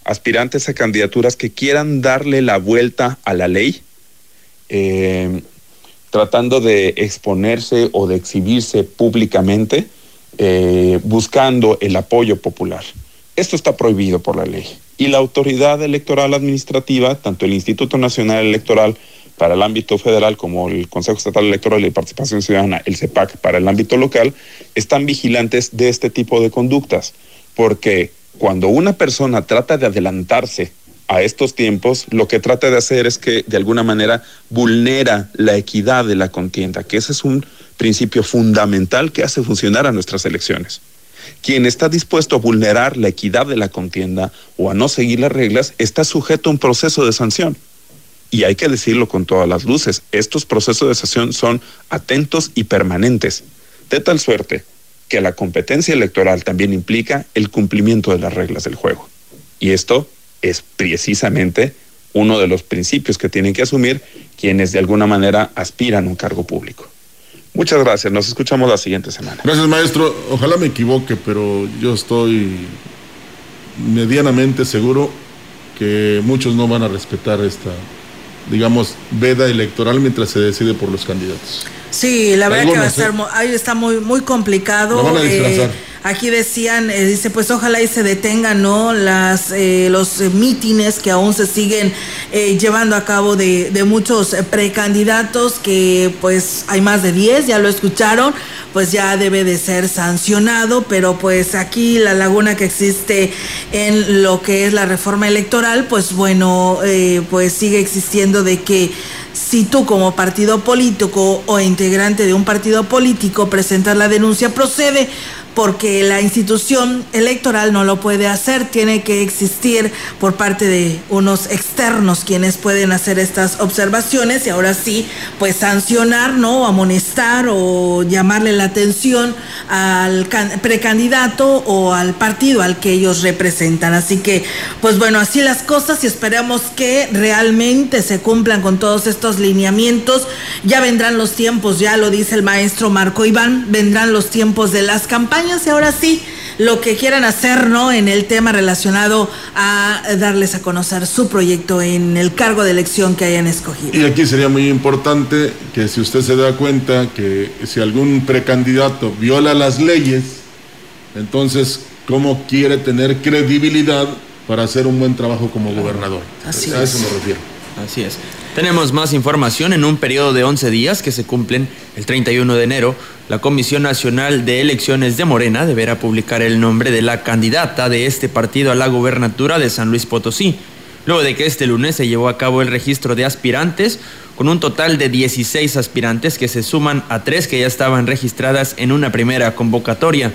aspirantes a candidaturas que quieran darle la vuelta a la ley, eh, tratando de exponerse o de exhibirse públicamente, eh, buscando el apoyo popular. Esto está prohibido por la ley. Y la autoridad electoral administrativa, tanto el Instituto Nacional Electoral para el ámbito federal como el Consejo Estatal Electoral y Participación Ciudadana, el CEPAC, para el ámbito local, están vigilantes de este tipo de conductas. Porque cuando una persona trata de adelantarse a estos tiempos, lo que trata de hacer es que de alguna manera vulnera la equidad de la contienda, que ese es un principio fundamental que hace funcionar a nuestras elecciones. Quien está dispuesto a vulnerar la equidad de la contienda o a no seguir las reglas está sujeto a un proceso de sanción. Y hay que decirlo con todas las luces, estos procesos de sanción son atentos y permanentes, de tal suerte que la competencia electoral también implica el cumplimiento de las reglas del juego. Y esto es precisamente uno de los principios que tienen que asumir quienes de alguna manera aspiran a un cargo público. Muchas gracias, nos escuchamos la siguiente semana. Gracias maestro, ojalá me equivoque, pero yo estoy medianamente seguro que muchos no van a respetar esta, digamos, veda electoral mientras se decide por los candidatos. Sí, la verdad que va a estar, ahí está muy, muy complicado. Eh, aquí decían, eh, dice, pues ojalá y se detengan, ¿no? Las, eh, los mítines que aún se siguen llevando a cabo de, de muchos precandidatos, que pues hay más de 10, ya lo escucharon, pues ya debe de ser sancionado, pero pues aquí la laguna que existe en lo que es la reforma electoral, pues bueno, pues sigue existiendo de que si tú como partido político o integrante de un partido político presentas la denuncia, procede porque la institución electoral no lo puede hacer, tiene que existir por parte de unos externos quienes pueden hacer estas observaciones y ahora sí, pues sancionar, ¿no? amonestar o llamarle la atención al precandidato o al partido al que ellos representan. Así que, pues bueno, así las cosas y esperamos que realmente se cumplan con todos estos lineamientos. Ya vendrán los tiempos, ya lo dice el maestro Marco Iván, vendrán los tiempos de las campañas y ahora sí lo que quieran hacer, ¿no? En el tema relacionado a darles a conocer su proyecto en el cargo de elección que hayan escogido. Y aquí sería muy importante que si usted se da cuenta que si algún precandidato viola las leyes, entonces, ¿cómo quiere tener credibilidad para hacer un buen trabajo como gobernador? Así a eso me refiero. Así es. Tenemos más información en un periodo de 11 días que se cumplen el 31 de enero. La Comisión Nacional de Elecciones de Morena deberá publicar el nombre de la candidata de este partido a la gubernatura de San Luis Potosí, luego de que este lunes se llevó a cabo el registro de aspirantes con un total de 16 aspirantes que se suman a tres que ya estaban registradas en una primera convocatoria.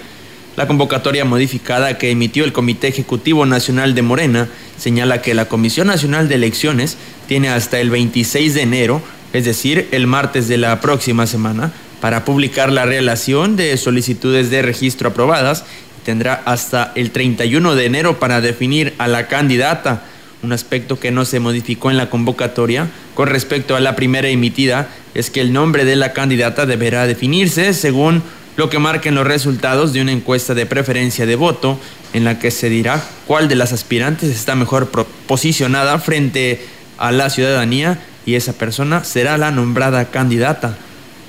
La convocatoria modificada que emitió el Comité Ejecutivo Nacional de Morena señala que la Comisión Nacional de Elecciones tiene hasta el 26 de enero, es decir, el martes de la próxima semana, para publicar la relación de solicitudes de registro aprobadas y tendrá hasta el 31 de enero para definir a la candidata. Un aspecto que no se modificó en la convocatoria con respecto a la primera emitida es que el nombre de la candidata deberá definirse según lo que marquen los resultados de una encuesta de preferencia de voto en la que se dirá cuál de las aspirantes está mejor posicionada frente a la ciudadanía y esa persona será la nombrada candidata.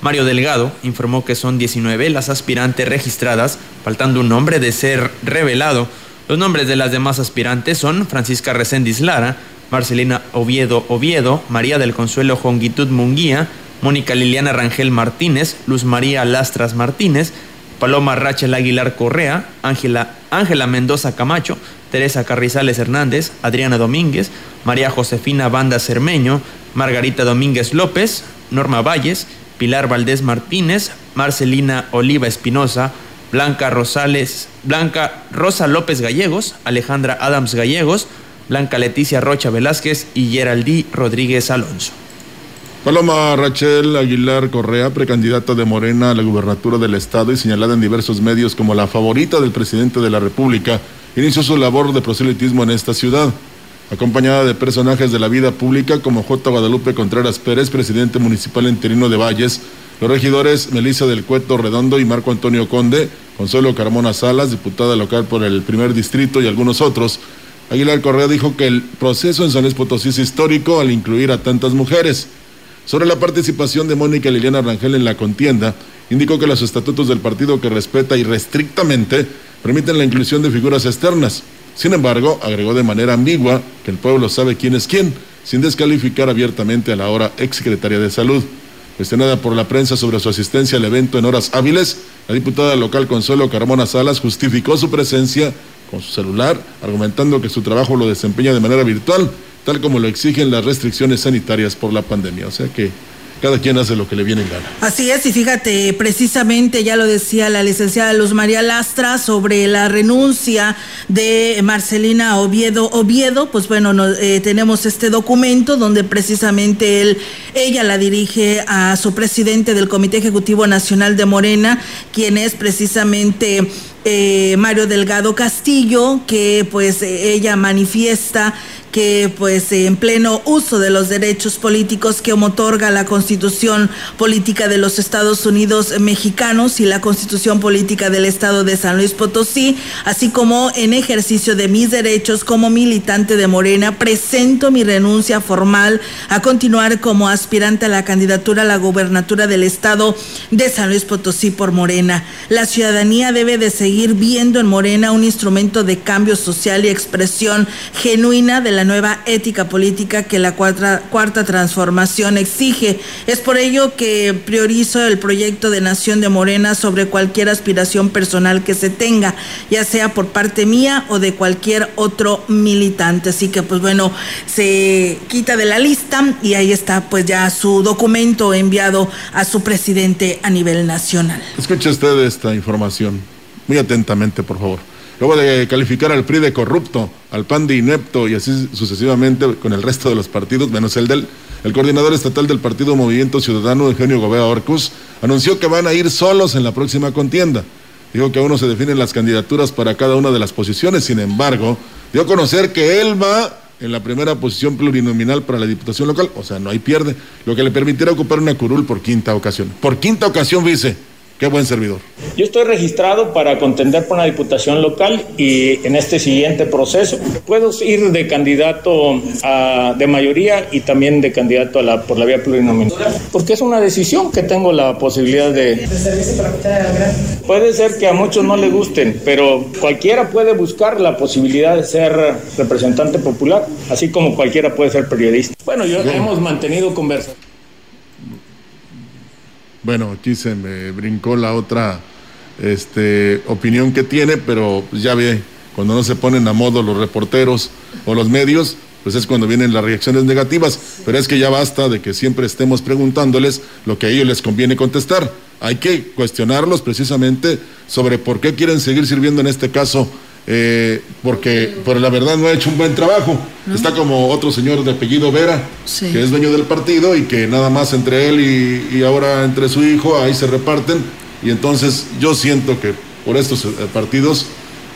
Mario Delgado informó que son 19 las aspirantes registradas, faltando un nombre de ser revelado. Los nombres de las demás aspirantes son Francisca Reséndiz Lara, Marcelina Oviedo Oviedo, María del Consuelo Jongitud Munguía, Mónica Liliana Rangel Martínez, Luz María Lastras Martínez, Paloma Rachel Aguilar Correa, Ángela Ángela Mendoza Camacho, Teresa Carrizales Hernández, Adriana Domínguez, María Josefina Banda Cermeño, Margarita Domínguez López, Norma Valles, Pilar Valdés Martínez, Marcelina Oliva Espinosa, Blanca Rosales, Blanca Rosa López Gallegos, Alejandra Adams Gallegos, Blanca Leticia Rocha Velázquez y Geraldí Rodríguez Alonso. Paloma Rachel Aguilar Correa, precandidata de Morena a la gubernatura del estado y señalada en diversos medios como la favorita del presidente de la República, inició su labor de proselitismo en esta ciudad. Acompañada de personajes de la vida pública como J. Guadalupe Contreras Pérez, presidente municipal interino de Valles, los regidores Melissa del Cueto Redondo y Marco Antonio Conde, Consuelo Carmona Salas, diputada local por el primer distrito y algunos otros, Aguilar Correa dijo que el proceso en San Luis Potosí es histórico al incluir a tantas mujeres. Sobre la participación de Mónica Liliana Rangel en la contienda, indicó que los estatutos del partido que respeta irrestrictamente permiten la inclusión de figuras externas. Sin embargo, agregó de manera ambigua que el pueblo sabe quién es quién, sin descalificar abiertamente a la ahora exsecretaria de Salud. Cuestionada por la prensa sobre su asistencia al evento en horas hábiles, la diputada local Consuelo Carmona Salas justificó su presencia con su celular, argumentando que su trabajo lo desempeña de manera virtual, tal como lo exigen las restricciones sanitarias por la pandemia. O sea que cada quien hace lo que le viene en gana. Así es, y fíjate, precisamente ya lo decía la licenciada Luz María Lastra sobre la renuncia de Marcelina Oviedo. Oviedo, pues bueno, eh, tenemos este documento donde precisamente él, ella la dirige a su presidente del Comité Ejecutivo Nacional de Morena, quien es precisamente eh, Mario Delgado Castillo, que pues ella manifiesta que pues en pleno uso de los derechos políticos que otorga la Constitución Política de los Estados Unidos Mexicanos y la Constitución Política del Estado de San Luis Potosí, así como en ejercicio de mis derechos como militante de Morena, presento mi renuncia formal a continuar como aspirante a la candidatura a la gobernatura del Estado de San Luis Potosí por Morena. La ciudadanía debe de seguir viendo en Morena un instrumento de cambio social y expresión genuina de la la nueva ética política que la cuarta, cuarta transformación exige. Es por ello que priorizo el proyecto de Nación de Morena sobre cualquier aspiración personal que se tenga, ya sea por parte mía o de cualquier otro militante. Así que pues bueno, se quita de la lista y ahí está pues ya su documento enviado a su presidente a nivel nacional. Escuche usted esta información muy atentamente, por favor. Luego de calificar al PRI de corrupto, al PAN de inepto y así sucesivamente con el resto de los partidos, menos el del, el coordinador estatal del Partido Movimiento Ciudadano, Eugenio Gobea Orcus, anunció que van a ir solos en la próxima contienda. Dijo que aún no se definen las candidaturas para cada una de las posiciones, sin embargo, dio a conocer que él va en la primera posición plurinominal para la diputación local, o sea, no hay pierde, lo que le permitirá ocupar una curul por quinta ocasión. Por quinta ocasión, vice. Qué buen servidor. Yo estoy registrado para contender por una diputación local y en este siguiente proceso puedo ir de candidato a, de mayoría y también de candidato a la, por la vía plurinominal. Porque es una decisión que tengo la posibilidad de... Puede ser que a muchos no le gusten, pero cualquiera puede buscar la posibilidad de ser representante popular, así como cualquiera puede ser periodista. Bueno, yo hemos mantenido conversaciones. Bueno, aquí se me brincó la otra este, opinión que tiene, pero ya ve, cuando no se ponen a modo los reporteros o los medios, pues es cuando vienen las reacciones negativas. Pero es que ya basta de que siempre estemos preguntándoles lo que a ellos les conviene contestar. Hay que cuestionarlos precisamente sobre por qué quieren seguir sirviendo en este caso eh, porque por la verdad no ha hecho un buen trabajo. Está como otro señor de apellido Vera, que es dueño del partido y que nada más entre él y, ahora entre su hijo ahí se reparten. Y entonces yo siento que por estos eh, partidos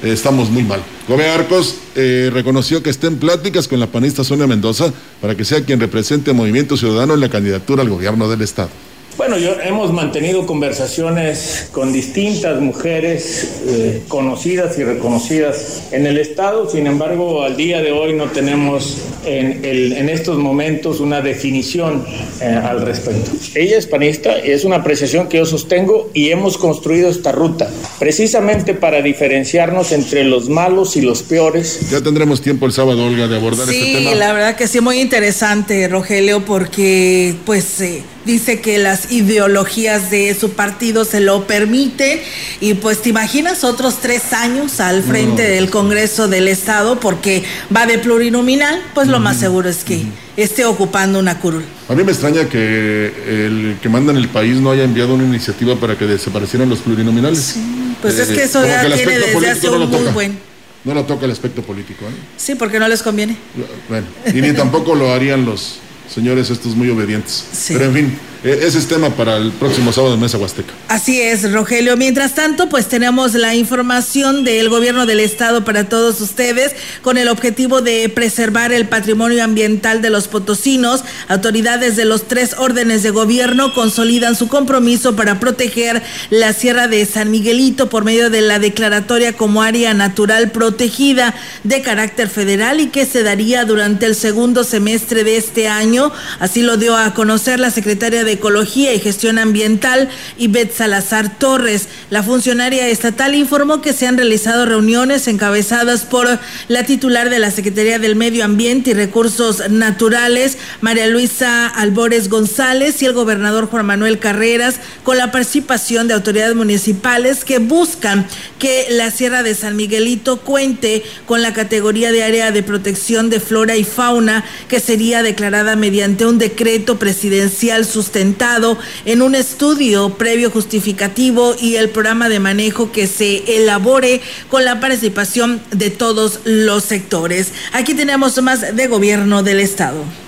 eh, estamos muy mal. Gobe Arcos reconoció que está en pláticas con la panista Sonia Mendoza para que sea quien represente a Movimiento Ciudadano en la candidatura al gobierno del Estado. Bueno, yo hemos mantenido conversaciones con distintas mujeres eh, conocidas y reconocidas en el Estado, sin embargo, al día de hoy no tenemos en, el, en estos momentos una definición eh, al respecto. Ella es panista y es una apreciación que yo sostengo y hemos construido esta ruta precisamente para diferenciarnos entre los malos y los peores. Ya tendremos tiempo el sábado, Olga, de abordar este tema. Sí, la verdad que sí, muy interesante, Rogelio, porque pues... Eh, dice que las ideologías de su partido se lo permiten y pues te imaginas otros tres años al frente del Congreso del Estado porque va de plurinominal, pues lo más seguro es que esté ocupando una curul. A mí me extraña que el que manda en el país no haya enviado una iniciativa para que desaparecieran los plurinominales. Sí, pues es que eh, eso ya tiene desde hace un muy buen... No lo toca el aspecto político. ¿eh? Sí, porque no les conviene. Bueno, y ni tampoco lo harían los, señores estos muy obedientes. Pero en fin, ese es tema para el próximo sábado en Mesa Huasteca. Así es, Rogelio. Mientras tanto, pues tenemos la información del gobierno del estado para todos ustedes con el objetivo de preservar el patrimonio ambiental de los potosinos. Autoridades de los tres órdenes de gobierno consolidan su compromiso para proteger la Sierra de San Miguelito por medio de la declaratoria como área natural protegida de carácter federal y que se daría durante el segundo semestre de este año. Así lo dio a conocer la secretaria de Ecología y Gestión Ambiental, Ivette Salazar Torres. La funcionaria estatal informó que se han realizado reuniones encabezadas por la titular de la Secretaría del Medio Ambiente y Recursos Naturales, María Luisa Albores González, y el gobernador Juan Manuel Carreras, con la participación de autoridades municipales que buscan que la Sierra de San Miguelito cuente con la categoría de área de protección de flora y fauna que sería declarada mediante un decreto presidencial en un estudio previo justificativo y el programa de manejo que se elabore con la participación de todos los sectores. Aquí tenemos más de gobierno del Estado.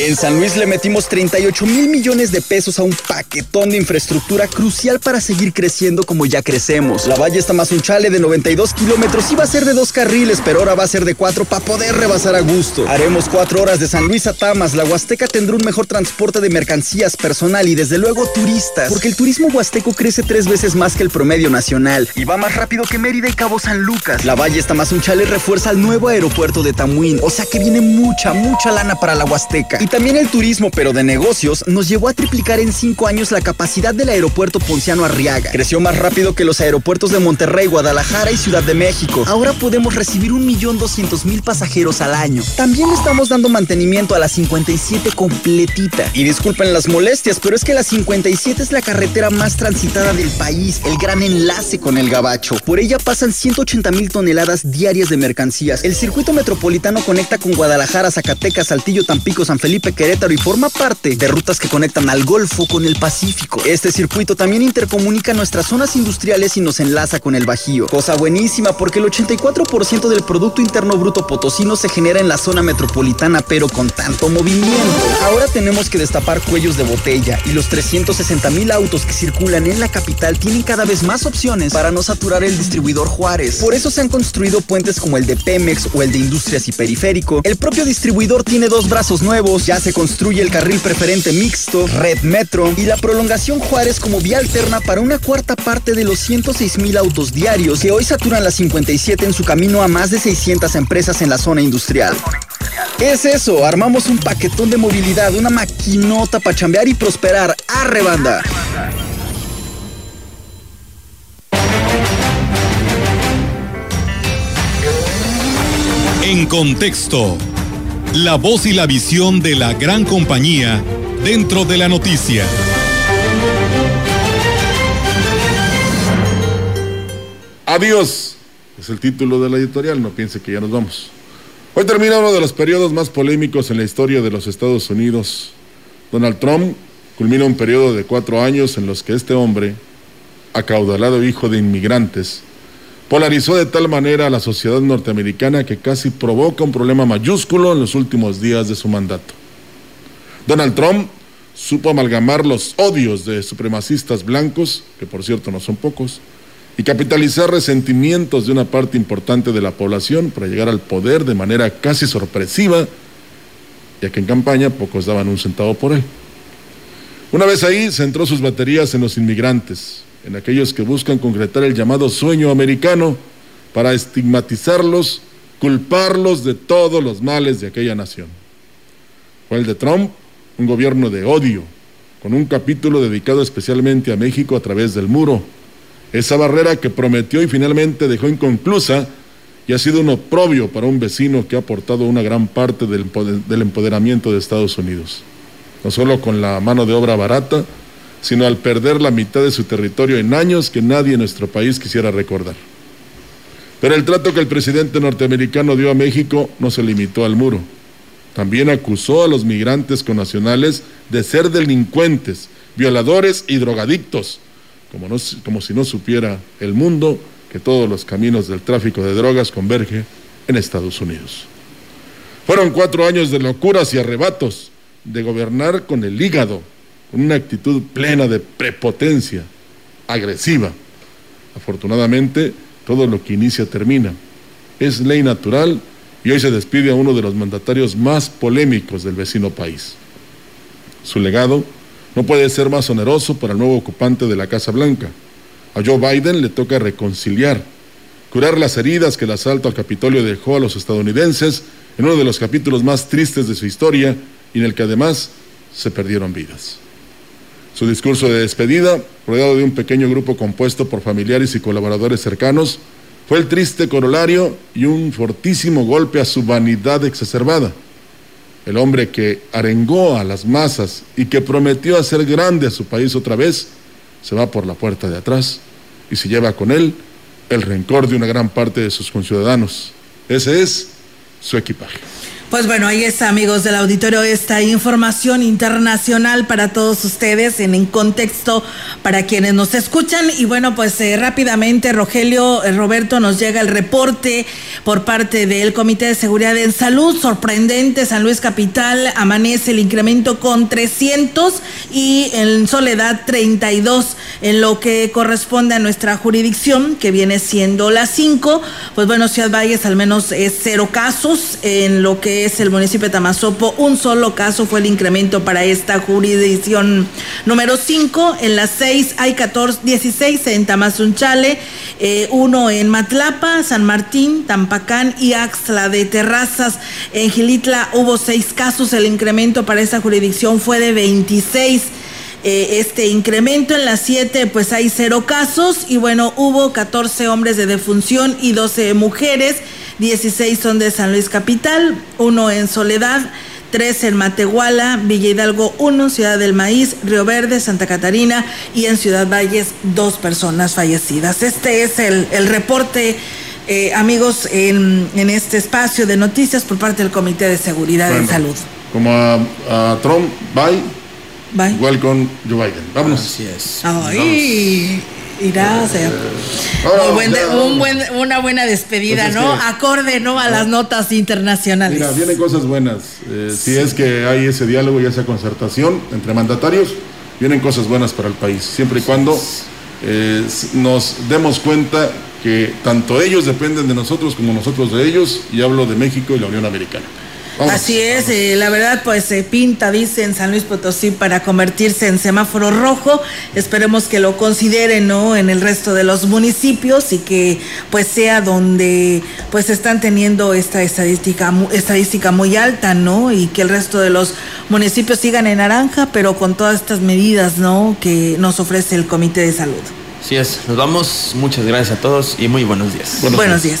En San Luis le metimos 38 mil millones de pesos a un paquetón de infraestructura crucial para seguir creciendo como ya crecemos. La Valle está más un chale de 92 kilómetros. Iba a ser de dos carriles, pero ahora va a ser de cuatro para poder rebasar a gusto. Haremos cuatro horas de San Luis a Tamas. La Huasteca tendrá un mejor transporte de mercancías, personal y desde luego turistas. Porque el turismo huasteco crece tres veces más que el promedio nacional y va más rápido que Mérida y Cabo San Lucas. La Valle está más un chale refuerza el nuevo aeropuerto de Tamuín. O sea que viene mucha, mucha lana para la Huasteca también el turismo, pero de negocios, nos llevó a triplicar en cinco años la capacidad del aeropuerto Ponciano Arriaga. Creció más rápido que los aeropuertos de Monterrey, Guadalajara y Ciudad de México. Ahora podemos recibir un millón doscientos mil pasajeros al año. También estamos dando mantenimiento a la 57 completita. Y disculpen las molestias, pero es que la 57 es la carretera más transitada del país, el gran enlace con el Gabacho. Por ella pasan 180 mil toneladas diarias de mercancías. El circuito metropolitano conecta con Guadalajara, Zacatecas, Saltillo, Tampico, San Felipe, Querétaro y forma parte de rutas que conectan al Golfo con el Pacífico. Este circuito también intercomunica nuestras zonas industriales y nos enlaza con el Bajío. Cosa buenísima porque el 84% del Producto Interno Bruto potosino se genera en la zona metropolitana, pero con tanto movimiento. Ahora tenemos que destapar cuellos de botella y los 360 mil autos que circulan en la capital tienen cada vez más opciones para no saturar el distribuidor Juárez. Por eso se han construido puentes como el de Pemex o el de Industrias y Periférico. El propio distribuidor tiene dos brazos nuevos, ya se construye el carril preferente mixto, red metro y la prolongación Juárez como vía alterna para una cuarta parte de los 106 mil autos diarios que hoy saturan la 57 en su camino a más de 600 empresas en la zona industrial. Es eso, armamos un paquetón de movilidad, una maquinota para chambear y prosperar. ¡Arre banda! En contexto la voz y la visión de la gran compañía dentro de la noticia. Adiós. Es el título de la editorial, no piense que ya nos vamos. Hoy termina uno de los periodos más polémicos en la historia de los Estados Unidos. Donald Trump culmina un periodo de cuatro años en los que este hombre, acaudalado hijo de inmigrantes, polarizó de tal manera a la sociedad norteamericana que casi provoca un problema mayúsculo en los últimos días de su mandato. Donald Trump supo amalgamar los odios de supremacistas blancos, que por cierto no son pocos, y capitalizar resentimientos de una parte importante de la población para llegar al poder de manera casi sorpresiva, ya que en campaña pocos daban un centavo por él. Una vez ahí, centró sus baterías en los inmigrantes, en aquellos que buscan concretar el llamado sueño americano para estigmatizarlos, culparlos de todos los males de aquella nación. Fue el de Trump, un gobierno de odio, con un capítulo dedicado especialmente a México a través del muro, esa barrera que prometió y finalmente dejó inconclusa y ha sido un oprobio para un vecino que ha aportado una gran parte del, empoderamiento de Estados Unidos, no solo con la mano de obra barata, sino al perder la mitad de su territorio en años que nadie en nuestro país quisiera recordar. Pero el trato que el presidente norteamericano dio a México no se limitó al muro. También acusó a los migrantes connacionales de ser delincuentes, violadores y drogadictos, como, como si no supiera el mundo que todos los caminos del tráfico de drogas convergen en Estados Unidos. Fueron cuatro años de locuras y arrebatos, de gobernar con el hígado, una actitud plena de prepotencia, agresiva. Afortunadamente, todo lo que inicia termina. Es ley natural y hoy se despide a uno de los mandatarios más polémicos del vecino país. Su legado no puede ser más oneroso para el nuevo ocupante de la Casa Blanca. A Joe Biden le toca reconciliar, curar las heridas que el asalto al Capitolio dejó a los estadounidenses en uno de los capítulos más tristes de su historia y en el que además se perdieron vidas. Su discurso de despedida, rodeado de un pequeño grupo compuesto por familiares y colaboradores cercanos, fue el triste corolario y un fortísimo golpe a su vanidad exacerbada. El hombre que arengó a las masas y que prometió hacer grande a su país otra vez, se va por la puerta de atrás y se lleva con él el rencor de una gran parte de sus conciudadanos. Ese es su equipaje. Pues bueno, ahí está, amigos del auditorio, esta información internacional para todos ustedes en, en contexto para quienes nos escuchan. Y bueno, pues eh, rápidamente, Rogelio, eh, Roberto, nos llega el reporte por parte del Comité de Seguridad en Salud. Sorprendente, San Luis Capital amanece el incremento con 300 y en Soledad 32 en lo que corresponde a nuestra jurisdicción, que viene siendo la 5. Pues bueno, Ciudad Valles al menos es cero casos en lo que es el municipio de Tamazopo. Un solo caso fue el incremento para esta jurisdicción número 5. En las 6 hay 14, 16 en Tamazunchale, eh, uno en Matlapa, San Martín, Tampacán y Axla de Terrazas. En Gilitla hubo seis casos. El incremento para esta jurisdicción fue de 26 eh, este incremento. En las 7 pues hay cero casos y bueno, hubo 14 hombres de defunción y 12 mujeres. 16 son de San Luis Capital, uno en Soledad, tres en Matehuala, Villa Hidalgo 1, Ciudad del Maíz, Río Verde, Santa Catarina y en Ciudad Valles dos personas fallecidas. Este es el, el reporte. Eh, amigos, en, en, este espacio de noticias por parte del Comité de Seguridad bueno, en Salud. Como a, a Trump, bye. Bye. Igual con Joe Biden. Vámonos. Así es. Ay, irá a ser. Buen de- un buen- una buena despedida, Pues es ¿no? que- Acorde, ¿no? A las notas internacionales. Mira, vienen cosas buenas. Eh, si es que hay ese diálogo y esa concertación entre mandatarios, vienen cosas buenas para el país, siempre y cuando eh, nos demos cuenta que tanto ellos dependen de nosotros como nosotros de ellos, y hablo de México y la Unión Americana. Así es, eh, la verdad pues se pinta, dice en San Luis Potosí, para convertirse en semáforo rojo. Esperemos que lo consideren, ¿no? En el resto de los municipios y que pues sea donde pues están teniendo esta estadística, estadística muy alta, ¿no? Y que el resto de los municipios sigan en naranja, pero con todas estas medidas, ¿no? Que nos ofrece el Comité de Salud. Así es. Nos vamos. Muchas gracias a todos y muy buenos días. Buenos, días.